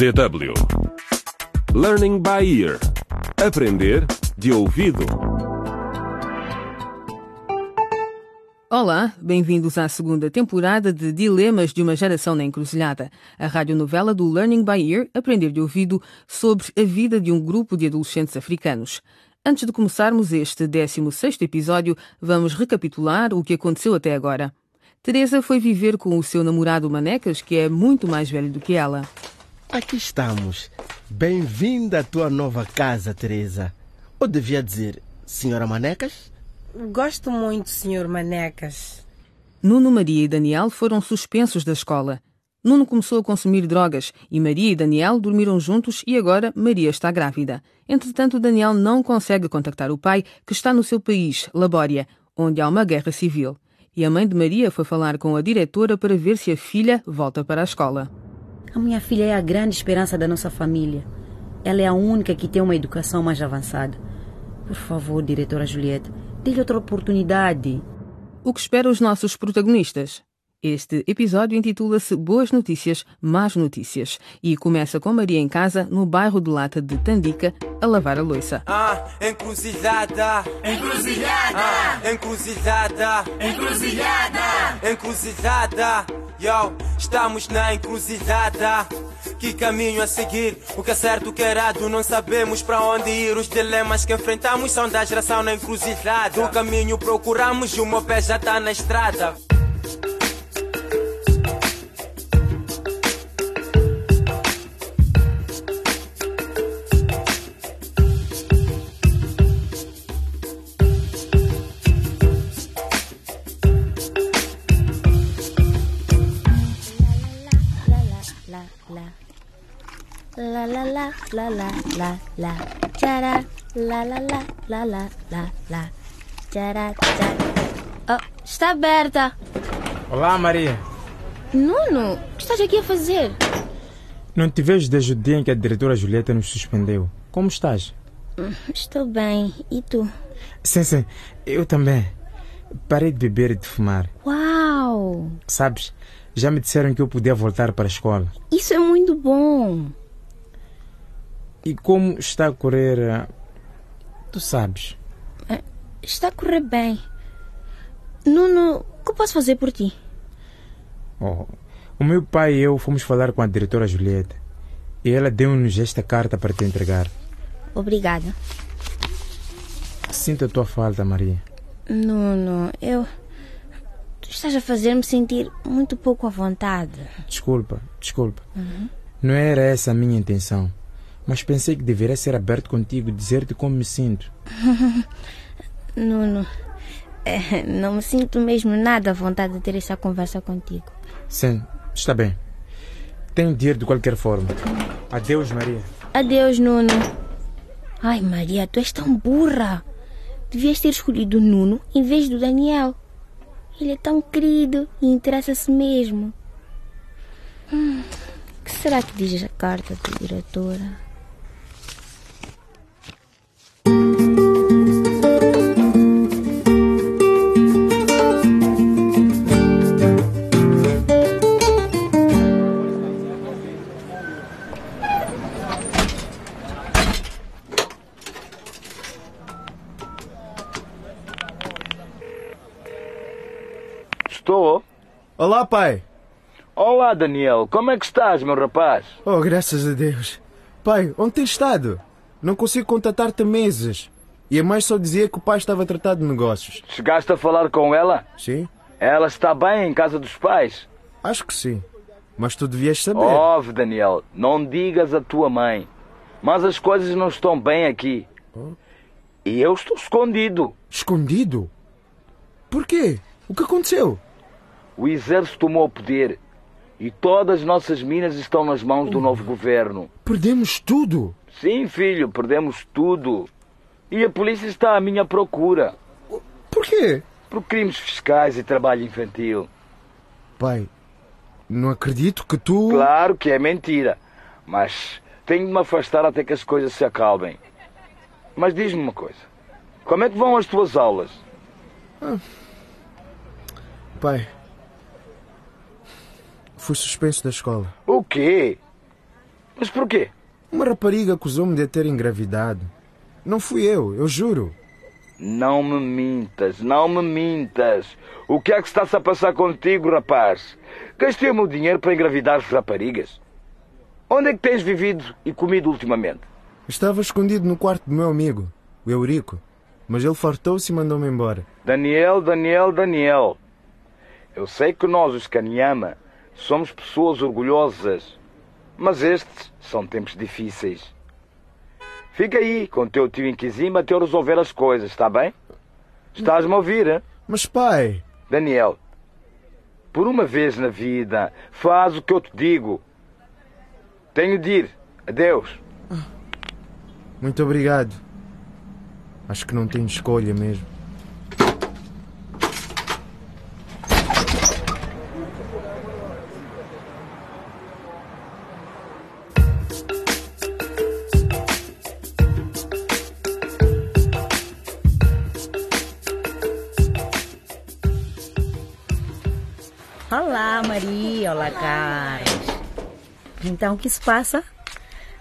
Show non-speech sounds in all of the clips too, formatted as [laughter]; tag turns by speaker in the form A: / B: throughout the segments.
A: DW Learning by Ear Aprender de ouvido.
B: Olá, bem-vindos à segunda temporada de Dilemas de uma Geração na Encruzilhada, a radionovela do Learning by Ear, Aprender de Ouvido, sobre a vida de um grupo de adolescentes africanos. Antes de começarmos este 16º episódio, vamos recapitular o que aconteceu até agora. Teresa foi viver com o seu namorado Manecas, que é muito mais velho do que ela.
C: Aqui estamos. Bem-vinda à tua nova casa, Teresa. Ou devia dizer, senhora Manecas?
D: Gosto muito, senhor Manecas.
B: Nuno, Maria e Daniel foram suspensos da escola. Nuno começou a consumir drogas e Maria e Daniel dormiram juntos e agora Maria está grávida. Entretanto, Daniel não consegue contactar o pai, que está no seu país, Labória, onde há uma guerra civil. E a mãe de Maria foi falar com a diretora para ver se a filha volta para a escola.
E: A minha filha é a grande esperança da nossa família. Ela é a única que tem uma educação mais avançada. Por favor, diretora Juliette, dê-lhe outra oportunidade.
B: O que espera os nossos protagonistas? Este episódio intitula-se Boas Notícias, Más Notícias e começa com Maria em casa, no bairro de Lata de Tandica, a lavar a louça.
F: Ah, encruzilhada,
G: Encruzilhada!
F: ah, encruzilhada,
G: Encruzilhada!
F: encruzilhada. Yo, estamos na encruzilhada. Que caminho a seguir? O que é certo, o que é errado? Não sabemos para onde ir. Os dilemas que enfrentamos são da geração na encruzilhada. O caminho procuramos e o meu pé já tá na estrada.
H: La la la la Tchara la la la la la la la Tchara tchara Oh, está aberta
I: Olá, Maria.
H: Nuno, o que estás aqui a fazer?
I: Não te vejo desde o dia em que a diretora Julieta nos suspendeu. Como estás?
H: Estou bem, e tu?
I: Sim, sim, eu também. Parei de beber e de fumar.
H: Uau,
I: Sabes, já me disseram que eu podia voltar para a escola.
H: isso é muito bom
I: E como está a correr. ah, Tu sabes.
H: Está a correr bem Nuno, o que posso fazer por ti?
I: Oh, o meu pai e eu fomos falar com a diretora Julieta. E ela deu-nos esta carta para te entregar.
H: Obrigada
I: Sinto a tua falta, Maria.
H: Nuno, eu... Tu estás a fazer-me sentir muito pouco à vontade
I: Desculpa, desculpa. Não era essa a minha intenção. Mas pensei que deveria ser aberto contigo e dizer-te como me sinto. [laughs]
H: Nuno, eh, não me sinto mesmo nada à vontade de ter essa conversa contigo.
I: Sim, está bem. Tenho de ir de qualquer forma. Adeus, Maria.
H: Adeus, Nuno. Ai, Maria, tu és tão burra. Devias ter escolhido o Nuno em vez do Daniel. Ele é tão querido e interessa-se mesmo. Hum, o que será que diz a carta da diretora?
J: Estou.
C: Olá, pai.
J: Olá, Daniel. Como é que estás, meu rapaz?
C: Oh, graças a Deus. Pai, onde tens estado? Não consigo contatar-te meses. E a mãe só dizia que o pai estava a tratar de negócios.
J: Chegaste a falar com ela?
C: Sim?
J: Ela está bem em casa dos pais?
C: Acho que sim. Mas tu devias saber.
J: Ouve, Daniel. Não digas à tua mãe. Mas as coisas não estão bem aqui. E eu estou escondido.
C: Escondido? Por quê? O que aconteceu?
J: O exército tomou o poder. E todas as nossas minas estão nas mãos do novo governo.
C: Perdemos tudo.
J: Sim, filho, perdemos tudo. E a polícia está à minha procura.
C: Por quê?
J: Por crimes fiscais e trabalho infantil.
C: Pai, não acredito que tu.
J: Claro que é mentira. Mas tenho de me afastar até que as coisas se acalmem. Mas diz-me uma coisa. Como é que vão as tuas aulas?
C: Pai, fui suspenso da escola.
J: O quê? Mas porquê?
C: Uma rapariga acusou-me de ter engravidado. Não fui eu, eu juro.
J: Não me mintas, não me mintas. O que é que está-se a passar contigo, rapaz? Gastei o meu dinheiro para engravidar raparigas. Onde é que tens vivido e comido ultimamente?
C: Estava escondido no quarto do meu amigo, o Eurico. Mas ele fartou-se e mandou-me embora.
J: Daniel, Daniel, Daniel. Eu sei que nós, os Kanyama, somos pessoas orgulhosas. Mas estes são tempos difíceis. Fica aí com o teu tio Inquizima até eu resolver as coisas, está bem? Estás-me a ouvir, hein?
C: Mas pai...
J: Daniel, por uma vez na vida, faz o que eu te digo. Tenho de ir. Adeus.
C: Muito obrigado. Acho que não tenho escolha mesmo.
E: Olá, Maria. Olá, Carlos. Então, o que se passa?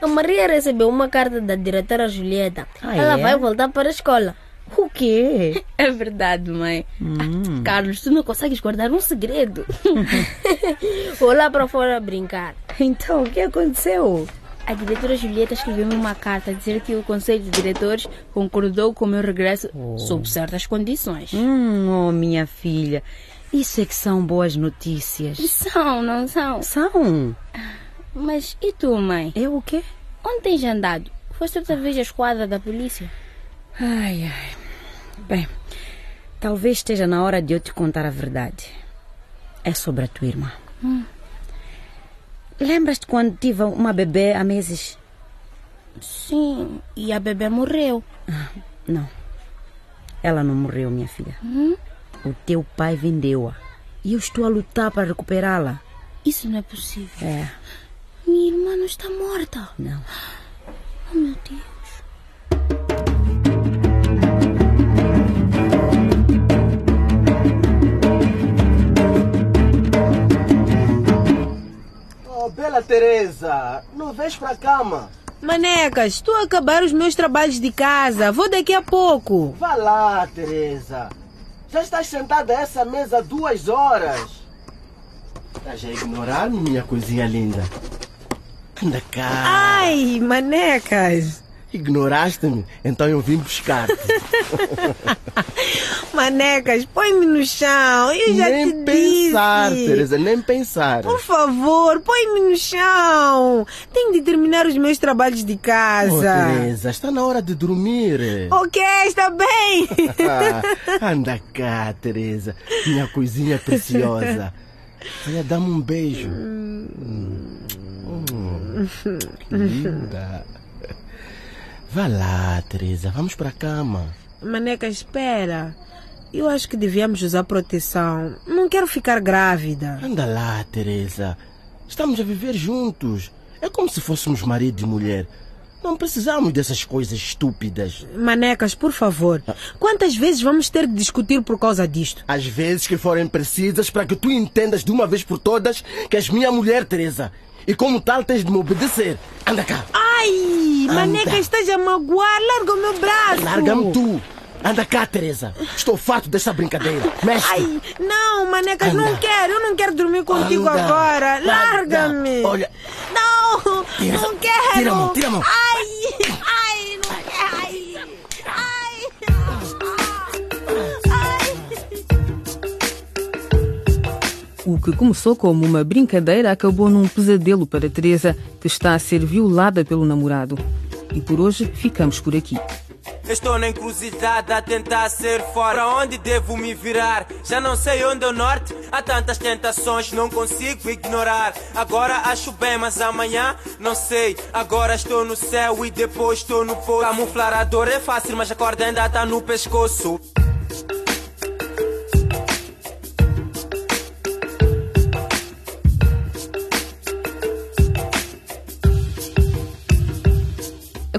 H: A Maria recebeu uma carta da diretora Julieta.
E: Ah,
H: Ela
E: é?
H: vai voltar para a escola.
E: O quê? [laughs]
H: É verdade, mãe.
E: Hum.
H: Carlos, tu não consegues guardar um segredo. [laughs] Vou lá para fora brincar.
E: Então, o que aconteceu?
H: A diretora Julieta escreveu-me uma carta dizer que o conselho de diretores concordou com o meu regresso sob certas condições.
E: Hum, oh, minha filha. Isso é que são boas notícias.
H: São, não são?
E: São.
H: Mas e tu, mãe?
E: Eu o quê?
H: Onde tens andado? Foste outra vez à esquadra da polícia?
E: Ai, ai. Bem, talvez esteja na hora de eu te contar a verdade. É sobre a tua irmã.
H: Hum.
E: Lembras-te quando tive uma bebê há meses?
H: Sim, e a bebê morreu.
E: Não. Ela não morreu, minha filha.
H: Hum?
E: O teu pai vendeu-a. E eu estou a lutar para recuperá-la.
H: Isso não é possível.
E: É.
H: Minha irmã não está morta.
E: Não.
H: Oh, meu Deus.
K: Oh, Bela Teresa, não vens para a cama?
D: Manecas, estou a acabar os meus trabalhos de casa. Vou daqui a pouco.
K: Vá lá, Teresa. Já estás sentada a essa mesa há duas horas. Estás a ignorar minha coisinha linda. Anda cá.
D: Ai, manecas.
K: Ignoraste-me, então eu vim buscar-te. [laughs]
D: Manecas, põe-me no chão. Eu já
K: nem
D: te
K: pensar,
D: disse.
K: Teresa, nem pensar.
D: Por favor, põe-me no chão. Tenho de terminar os meus trabalhos de
K: Oh,
D: casa.
K: Teresa, está na hora de dormir.
D: ok, está bem. [laughs]
K: Anda cá, Teresa, minha coisinha preciosa. Olha, dá-me um beijo. [laughs] Hum. Que linda. Vá lá, Teresa, vamos para a cama.
D: Maneca, espera. Eu acho que devíamos usar proteção. Não quero ficar grávida.
K: Anda lá, Teresa. Estamos a viver juntos. É como se fôssemos marido e mulher. Não precisamos dessas coisas estúpidas.
D: Manecas, por favor. Quantas vezes vamos ter de discutir por causa disto?
K: Às vezes que forem precisas para que tu entendas de uma vez por todas que és minha mulher, Teresa. E como tal tens de me obedecer. Anda cá.
D: Ai. Maneca, estás a magoar. Larga o meu braço.
K: Larga-me tu. Anda cá, Teresa. Estou farto dessa brincadeira. Mexe.
D: Ai, não, Manecas,
K: Anda.
D: não quero. Eu não quero dormir contigo
K: Anda.
D: agora. Larga-me.
K: Olha.
D: Não,
K: Tira-
D: não quero.
K: tira a mão, tira a mão.
D: Ai,
B: O que começou como uma brincadeira acabou num pesadelo para Teresa, que está a ser violada pelo namorado. E por hoje ficamos por aqui.
F: Estou na encruzilhada a tentar ser fora. Onde devo me virar? Já não sei onde é o norte. Há tantas tentações, não consigo ignorar. Agora acho bem, mas amanhã não sei. Agora estou no céu e depois estou no poço. Camuflar a dor é fácil, mas a corda ainda tá no pescoço.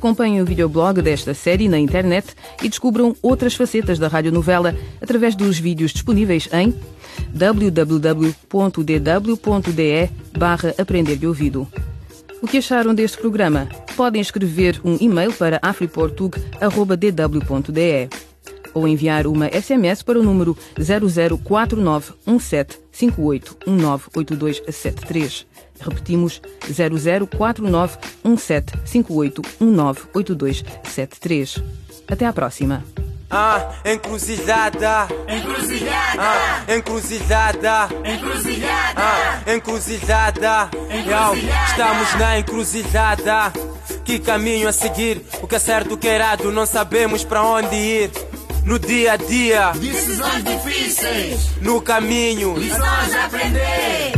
B: Acompanhem o videoblog desta série na internet e descubram outras facetas da radionovela através dos vídeos disponíveis em www.dw.de barra aprender de ouvido. O que acharam deste programa? Podem escrever um e-mail para afriportug.dw.de ou enviar uma SMS para o número 00491758198273. Repetimos 00491758198273. Até à próxima.
F: Ah, encruzilhada.
G: Encruzilhada.
F: Ah, encruzilhada.
G: Encruzilhada.
F: Ah, encruzilhada.
G: Encruzilhada.
F: Estamos na encruzilhada. Que caminho a seguir? O que é certo, o que é errado, não sabemos para onde ir. No dia a dia,
G: Decisões difíceis.
F: no caminho.
G: Lições a aprender.